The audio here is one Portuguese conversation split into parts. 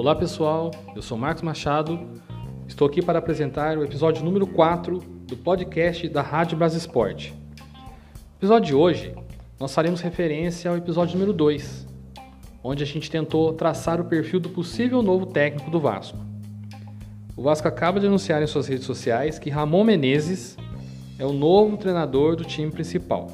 Olá pessoal, eu sou Marcos Machado, estou aqui para apresentar o episódio número 4 do podcast da Rádio Brasisport. No episódio de hoje, nós faremos referência ao episódio número 2, onde a gente tentou traçar o perfil do possível novo técnico do Vasco. O Vasco acaba de anunciar em suas redes sociais que Ramon Menezes é o novo treinador do time principal.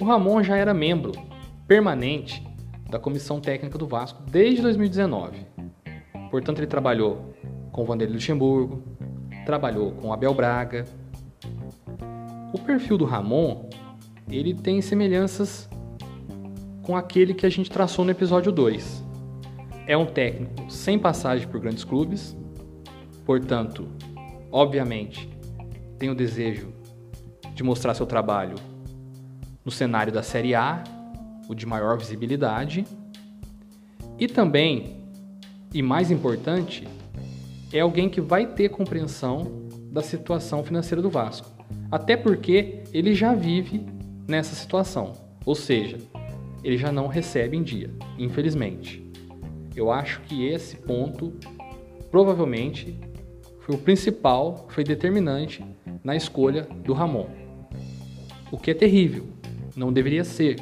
O Ramon já era membro permanente da comissão técnica do Vasco desde 2019. Portanto, ele trabalhou com o Vanderlei Luxemburgo, trabalhou com Abel Braga. O perfil do Ramon, ele tem semelhanças com aquele que a gente traçou no episódio 2. É um técnico sem passagem por grandes clubes, portanto, obviamente, tem o desejo de mostrar seu trabalho no cenário da Série A o de maior visibilidade. E também, e mais importante, é alguém que vai ter compreensão da situação financeira do Vasco. Até porque ele já vive nessa situação. Ou seja, ele já não recebe em dia, infelizmente. Eu acho que esse ponto provavelmente foi o principal, foi determinante na escolha do Ramon. O que é terrível, não deveria ser,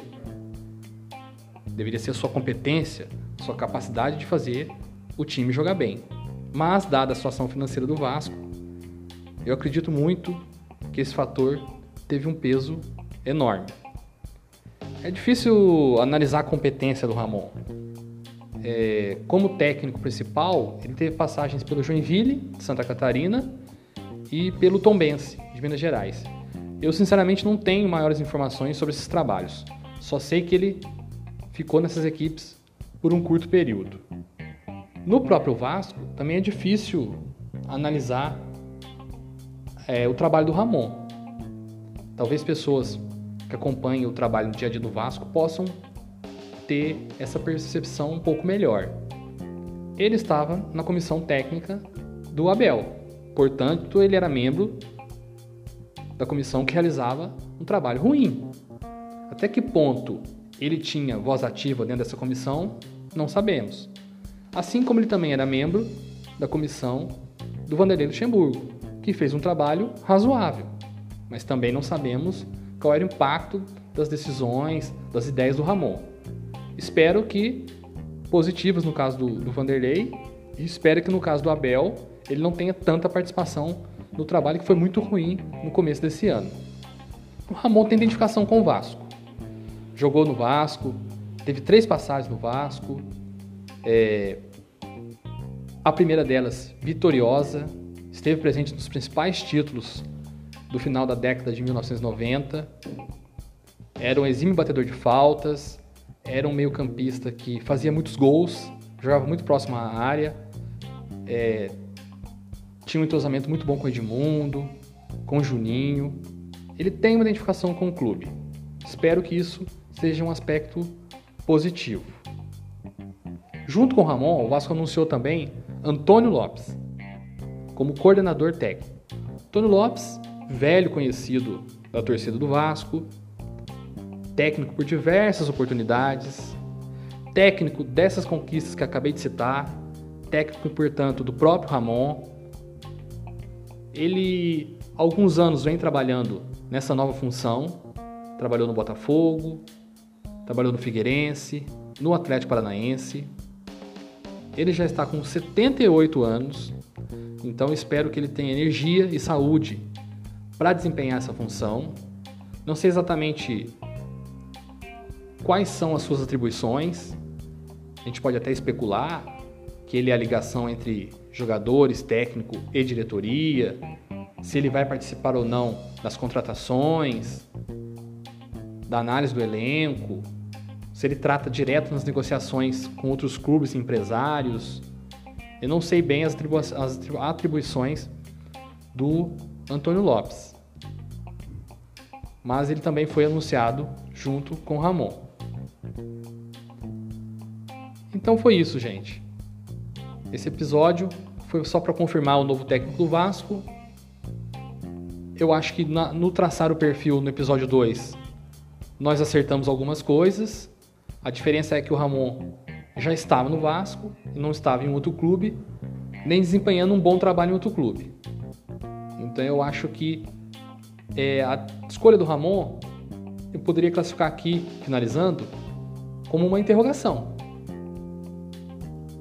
deveria ser a sua competência, sua capacidade de fazer o time jogar bem. Mas, dada a situação financeira do Vasco, eu acredito muito que esse fator teve um peso enorme. É difícil analisar a competência do Ramon. É, como técnico principal, ele teve passagens pelo Joinville, de Santa Catarina, e pelo Tombense, de Minas Gerais. Eu, sinceramente, não tenho maiores informações sobre esses trabalhos. Só sei que ele ficou nessas equipes por um curto período. No próprio Vasco, também é difícil analisar é, o trabalho do Ramon. Talvez pessoas que acompanhem o trabalho no dia a dia do Vasco possam ter essa percepção um pouco melhor. Ele estava na comissão técnica do Abel, portanto, ele era membro da comissão que realizava um trabalho ruim. Até que ponto ele tinha voz ativa dentro dessa comissão? Não sabemos. Assim como ele também era membro da comissão do Vanderlei Luxemburgo, que fez um trabalho razoável, mas também não sabemos qual era o impacto das decisões, das ideias do Ramon. Espero que positivas no caso do, do Vanderlei e espero que no caso do Abel ele não tenha tanta participação no trabalho que foi muito ruim no começo desse ano. O Ramon tem identificação com o Vasco jogou no Vasco, teve três passagens no Vasco. É, a primeira delas, vitoriosa, esteve presente nos principais títulos do final da década de 1990. Era um exímio batedor de faltas, era um meio-campista que fazia muitos gols, jogava muito próximo à área, é, tinha um entrosamento muito bom com o Edmundo, com o Juninho. Ele tem uma identificação com o clube. Espero que isso seja um aspecto positivo. Junto com Ramon, o Vasco anunciou também Antônio Lopes como coordenador técnico. Antônio Lopes, velho conhecido da torcida do Vasco, técnico por diversas oportunidades, técnico dessas conquistas que acabei de citar, técnico, portanto, do próprio Ramon. Ele, há alguns anos, vem trabalhando nessa nova função, trabalhou no Botafogo, trabalhou no Figueirense, no Atlético Paranaense. Ele já está com 78 anos, então espero que ele tenha energia e saúde para desempenhar essa função. Não sei exatamente quais são as suas atribuições. A gente pode até especular que ele é a ligação entre jogadores, técnico e diretoria, se ele vai participar ou não das contratações, da análise do elenco, se ele trata direto nas negociações com outros clubes empresários. Eu não sei bem as, atribu as atribuições do Antônio Lopes. Mas ele também foi anunciado junto com Ramon. Então foi isso, gente. Esse episódio foi só para confirmar o novo técnico do Vasco. Eu acho que na, no traçar o perfil no episódio 2, nós acertamos algumas coisas. A diferença é que o Ramon já estava no Vasco não estava em outro clube, nem desempenhando um bom trabalho em outro clube. Então eu acho que é, a escolha do Ramon eu poderia classificar aqui, finalizando, como uma interrogação.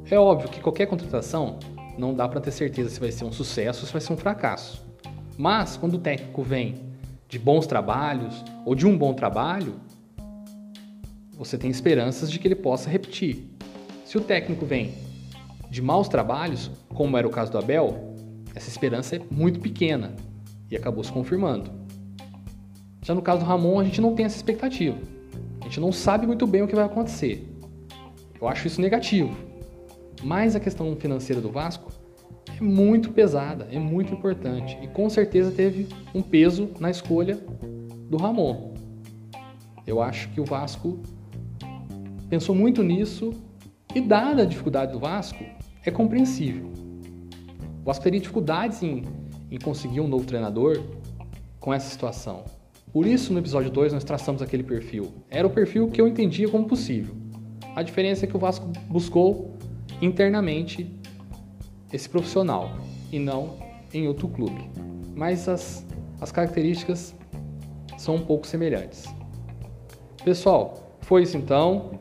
É óbvio que qualquer contratação não dá para ter certeza se vai ser um sucesso ou se vai ser um fracasso. Mas quando o técnico vem de bons trabalhos ou de um bom trabalho, você tem esperanças de que ele possa repetir. Se o técnico vem de maus trabalhos, como era o caso do Abel, essa esperança é muito pequena e acabou se confirmando. Já no caso do Ramon, a gente não tem essa expectativa. A gente não sabe muito bem o que vai acontecer. Eu acho isso negativo. Mas a questão financeira do Vasco é muito pesada, é muito importante e com certeza teve um peso na escolha do Ramon. Eu acho que o Vasco pensou muito nisso e, dada a dificuldade do Vasco, é compreensível. O Vasco teria dificuldades em, em conseguir um novo treinador com essa situação. Por isso, no episódio 2, nós traçamos aquele perfil. Era o perfil que eu entendia como possível. A diferença é que o Vasco buscou internamente esse profissional e não em outro clube. Mas as, as características são um pouco semelhantes. Pessoal, foi isso então.